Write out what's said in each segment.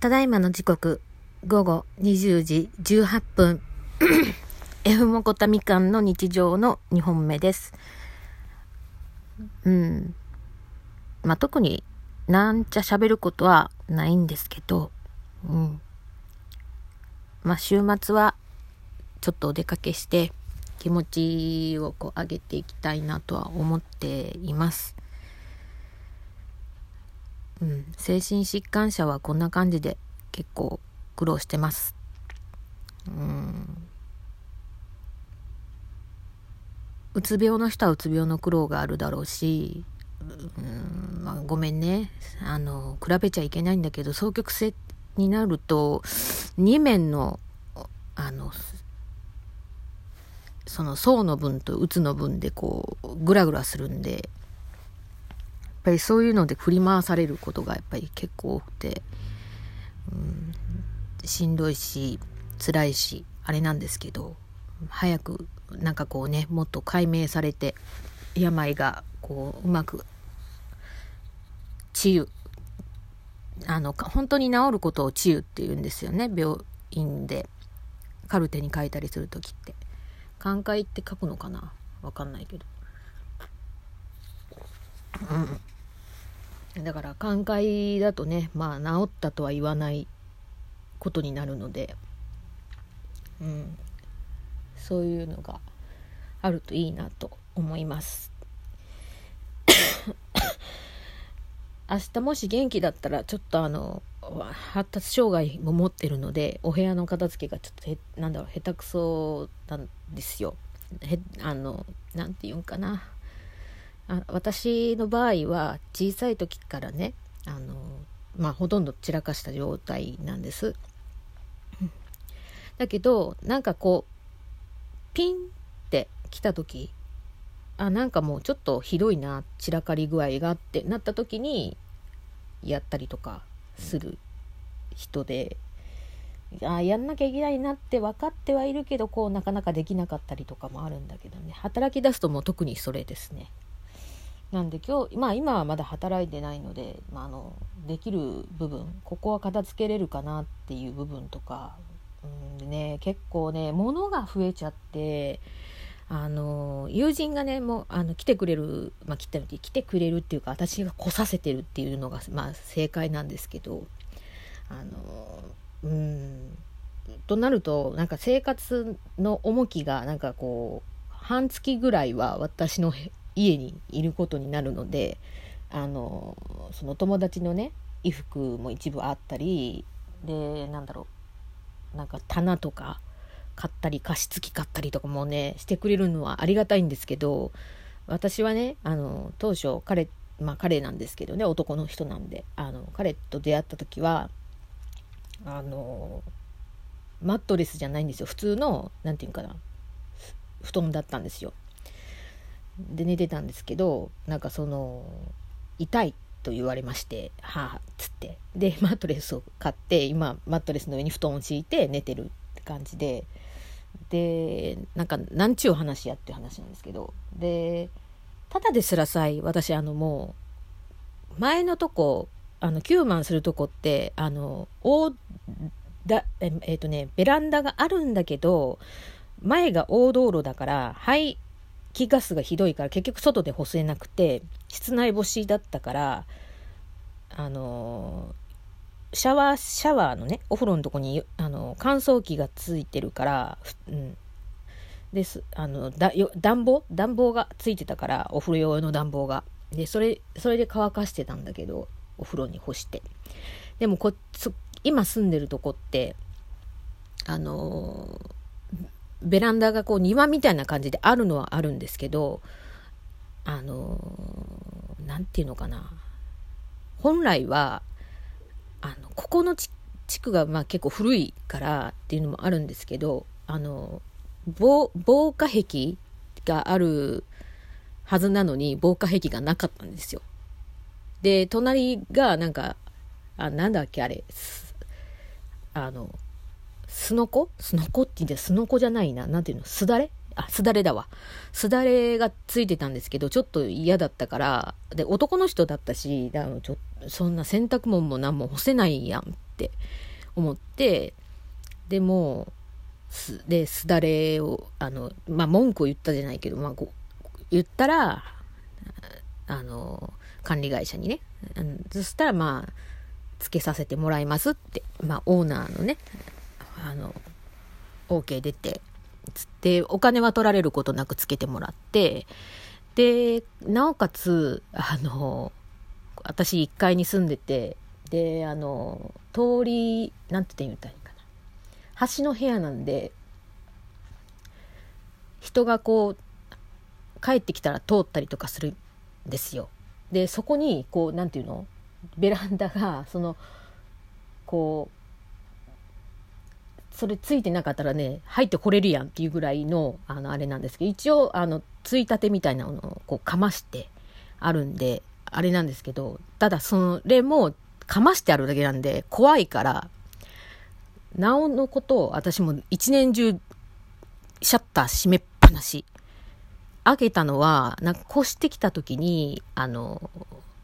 ただいまの時刻、午後20時18分。F モコタみかんの日常の2本目です。うん。まあ、特になんちゃ喋ることはないんですけど、うん。まあ、週末はちょっとお出かけして気持ちをこう上げていきたいなとは思っています。うん、精神疾患者はこんな感じで結構苦労してます。うん。うつ病の人はうつ病の苦労があるだろうし、うんまあ、ごめんねあの比べちゃいけないんだけど双極性になると2面のあのその層の分とうつの分でこうグラグラするんでぱりそういうので振り回されることがやっぱり結構多くて、うん、しんどいし辛いしあれなんですけど早くなんかこうねもっと解明されて病がこううまく治癒あの本当に治ることを治癒って言うんですよね病院で。カルテに書いたりする時って。寛解って書くのかな？わかんないけど。うん。だから寛解だとねまあ治ったとは言わないことになるので、うん、そういうのがあるといいなと思います。明日もし元気だったらちょっとあの発達障害も持ってるのでお部屋の片付けがちょっとへなんだろう下手くそなんですよ。へあのなんて言うんかな。あ私の場合は小さい時からねあのまあほとんど散らかした状態なんです。だけどなんかこうピンって来た時あなんかもうちょっとひどいな散らかり具合がってなった時にやったりとかする人であやんなきゃいけないなって分かってはいるけどこうなかなかできなかったりとかもあるんだけどね働き出すともう特にそれですね。なんで今日、まあ今はまだ働いてないので、まあ、あの、できる部分、ここは片付けれるかなっていう部分とか、うんね、結構ね、物が増えちゃって、あの、友人がね、もう、あの、来てくれる、まあ、来て来てくれるっていうか、私が来させてるっていうのが、まあ、正解なんですけど、あの、うん、となると、なんか生活の重きが、なんかこう、半月ぐらいは私の家にいることになるのであのその友達のね衣服も一部あったりでなんだろうなんか棚とか買ったり加湿器買ったりとかもねしてくれるのはありがたいんですけど私はねあの当初彼まあ彼なんですけどね男の人なんであの彼と出会った時はあのマットレスじゃないんですよ。普通の何て言うかな布団だったんですよ。で寝てたんですけどなんかその痛いと言われましてはあっつって。で マットレスを買って今マットレスの上に布団を敷いて寝てるって感じで。でなんか何ちゅう話やっていう話なんですけど。でただですらさい私あのもう前のとこあの9万するとこってあの大だえっ、ー、とねベランダがあるんだけど前が大道路だから排気ガスがひどいから結局外で干せなくて室内干しだったからあのシャワーシャワーのねお風呂のとこにあの乾燥機がついてるから、うん、ですあのだよ暖房？暖房がついてたからお風呂用の暖房が。でそれそれで乾かしてたんだけどお風呂に干して。でもこ今住んでるとこってあのベランダがこう庭みたいな感じであるのはあるんですけど、あの何て言うのかな。本来は、あの、ここの地区がまあ結構古いからっていうのもあるんですけど、あの、防防火壁があるはずなのに防火壁がなかったんですよ。で、隣がなんか、あ、なんだっけあれ、あの、すのこ？すのこって言ってすのこじゃないな。なんていうの？すだれ？あ、すだれだわ。すだれがついてたんですけど、ちょっと嫌だったから、で、男の人だったし、だちょそんな洗濯物も何も干せないやんって思ってでもすで、すだれを、あの、まあ、文句を言ったじゃないけど、まあ、こ、言ったら、あの、管理会社にね、そしたら、まあ、つけさせてもらいますって、まあ、オーナーのね、あの、OK 出て、つって、お金は取られることなくつけてもらって、で、なおかつ、あの、私1階に住んでて、で、あの、通り、なんて言ったらいいかな。端の部屋なんで、人がこう、帰ってきたら通ったりとかするんですよ。で、そこに、こう、なんていうの？ベランダが、その、こう、それついてなかったらね入ってこれるやんっていうぐらいのあのあれなんですけど一応あのついたてみたいなのをこうかましてあるんであれなんですけどただそれもかましてあるだけなんで怖いからなおのことを私も一年中シャッター閉めっぱなし。開けたのはなんか越してきた時にあの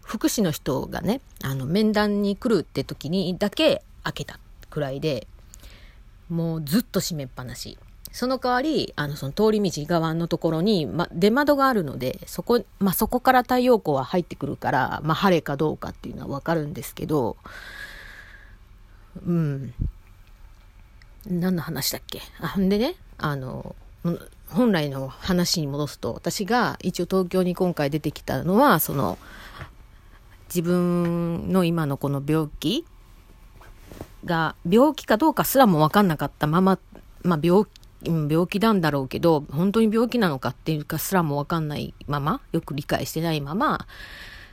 福祉の人がねあの面談に来るって時にだけ開けたくらいでもうずっと閉めっぱなし。その代わり、あの、その通り道側のところに、ま、出窓があるので、そこ、まあ、そこから太陽光は入ってくるから、まあ、晴れかどうかっていうのはわかるんですけど、うん。何の話だっけ？あ、んでね、あの、本来の話に戻すと、私が一応東京に今回出てきたのは、その、自分の今のこの病気が病気かどうかすらも分かんなかったまま、まあ、病病気なんだろうけど本当に病気なのかっていうかすらも分かんないままよく理解してないまま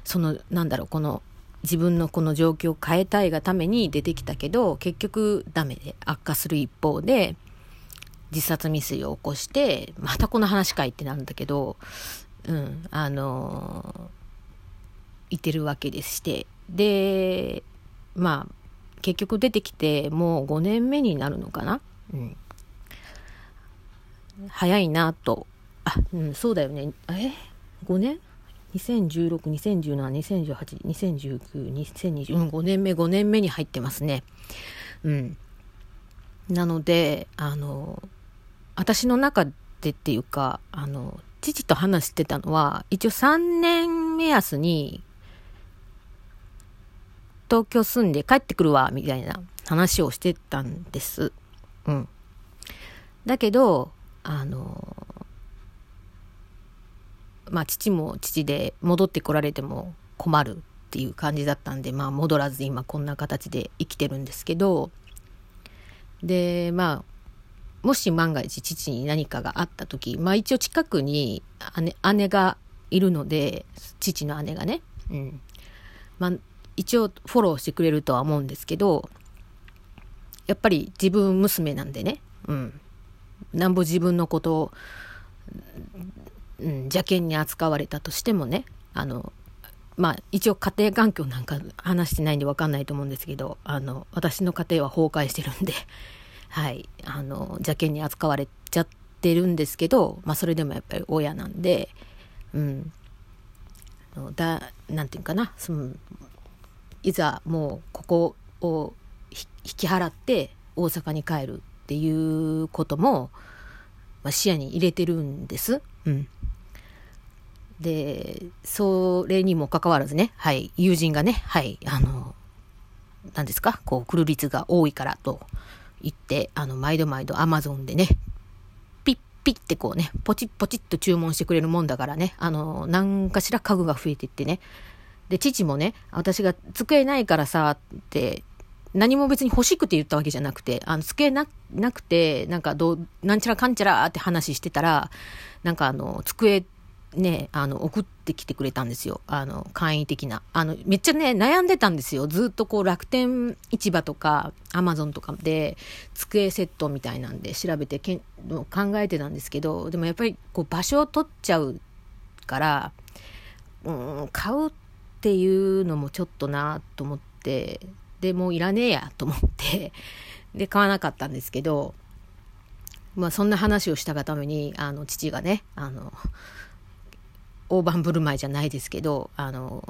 そのなんだろうこの自分のこの状況を変えたいがために出てきたけど結局ダメで悪化する一方で自殺未遂を起こしてまたこの話かいってなんだけどうんあのいてるわけでして。でまあ結局出てきてもう5年目になるのかな、うん、早いなと。あ、うん、そうだよね。え？5年？2016、2017、2018、2019、2020、うん、5年目、5年目に入ってますね。うん。なので、あの、私の中でっていうか、あの、父と話してたのは、一応3年目安に東京住んで帰ってくるわ、みたいな話をしてたんです。うん。だけど、あの、まあ父も父で戻ってこられても困るっていう感じだったんで、まあ戻らず今こんな形で生きてるんですけど、で、まあ、もし万が一父に何かがあった時、まあ一応近くに姉姉がいるので、父の姉がね、うん。まあ一応フォローしてくれるとは思うんですけど、やっぱり自分娘なんでね、うん。なんぼ自分のことを、うん、邪険に扱われたとしてもね、あの、まあ一応家庭環境なんか話してないんでわかんないと思うんですけど、あの、私の家庭は崩壊してるんで、はい、あの、邪険に扱われちゃってるんですけど、まあそれでもやっぱり親なんで、うん。だ、なんていうかな、その、いざもうここを引き払って大阪に帰るっていうことも、まあ、視野に入れてるんです。うん。で、それにもかかわらずね、はい、友人がね、はい、あの、何ですか、こう、来る率が多いからと言って、あの、毎度毎度アマゾンでね、ピッピッってこうね、ポチッポチッと注文してくれるもんだからね、あの、何かしら家具が増えていってね、で、父もね、私が机ないからさ、って、何も別に欲しくて言ったわけじゃなくて、あの、机な、なくて、なんかど、なんちゃらかんちゃらって話してたら、なんかあの、机、ね、あの、送ってきてくれたんですよ。あの、簡易的な。あの、めっちゃね、悩んでたんですよ。ずっとこう、楽天市場とか、アマゾンとかで、机セットみたいなんで調べてけん考えてたんですけど、でもやっぱり、こう、場所を取っちゃうから、うん、買うっていうのもちょっとなと思って、で、もういらねえやと思って、で、買わなかったんですけど、まあそんな話をしたがために、あの、父がね、あの、大盤振る舞いじゃないですけど、あの、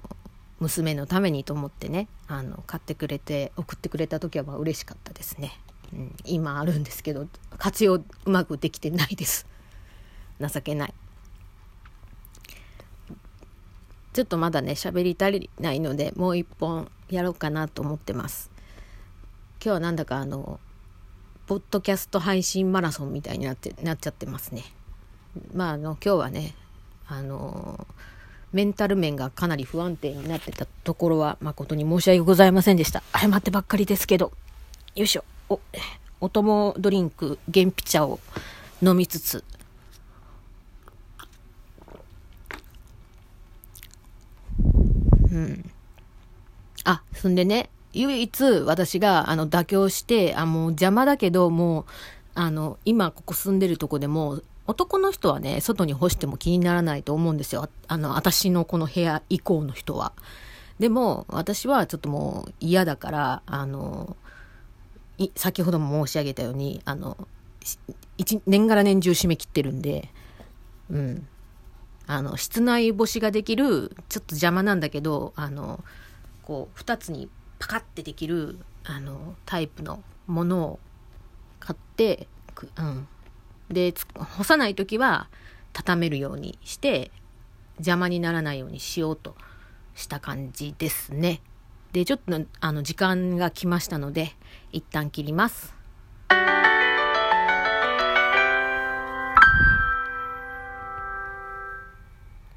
娘のためにと思ってねあの買ってくれて送ってくれた時はまあ嬉しかったですね、うん、今あるんですけど活用うまくできてないです。情けない。ちょっとまだね喋り足りないのでもう一本やろうかなと思ってます。今日はなんだかあのポッドキャスト配信マラソンみたいになってなっちゃってますね。まああの今日はねあのメンタル面がかなり不安定になってたところは誠に申し訳ございませんでした。謝ってばっかりですけど。よいしょ。おお供ドリンク原ピ茶を飲みつつうん。あ、そんでね、唯一私があの妥協して、あ、もう邪魔だけど、もう、あの、今ここ住んでるとこでも、男の人はね、外に干しても気にならないと思うんですよ。あの、私のこの部屋以降の人は。でも、私はちょっともう嫌だから、あの、先ほども申し上げたように、あの、一年がら年中締め切ってるんで、うん。あの室内干しができるちょっと邪魔なんだけどあのこう2つにパカッてできるあのタイプのものを買って、うん、で干さない時は畳めるようにして邪魔にならないようにしようとした感じですね。でちょっとあの時間が来ましたので一旦切ります。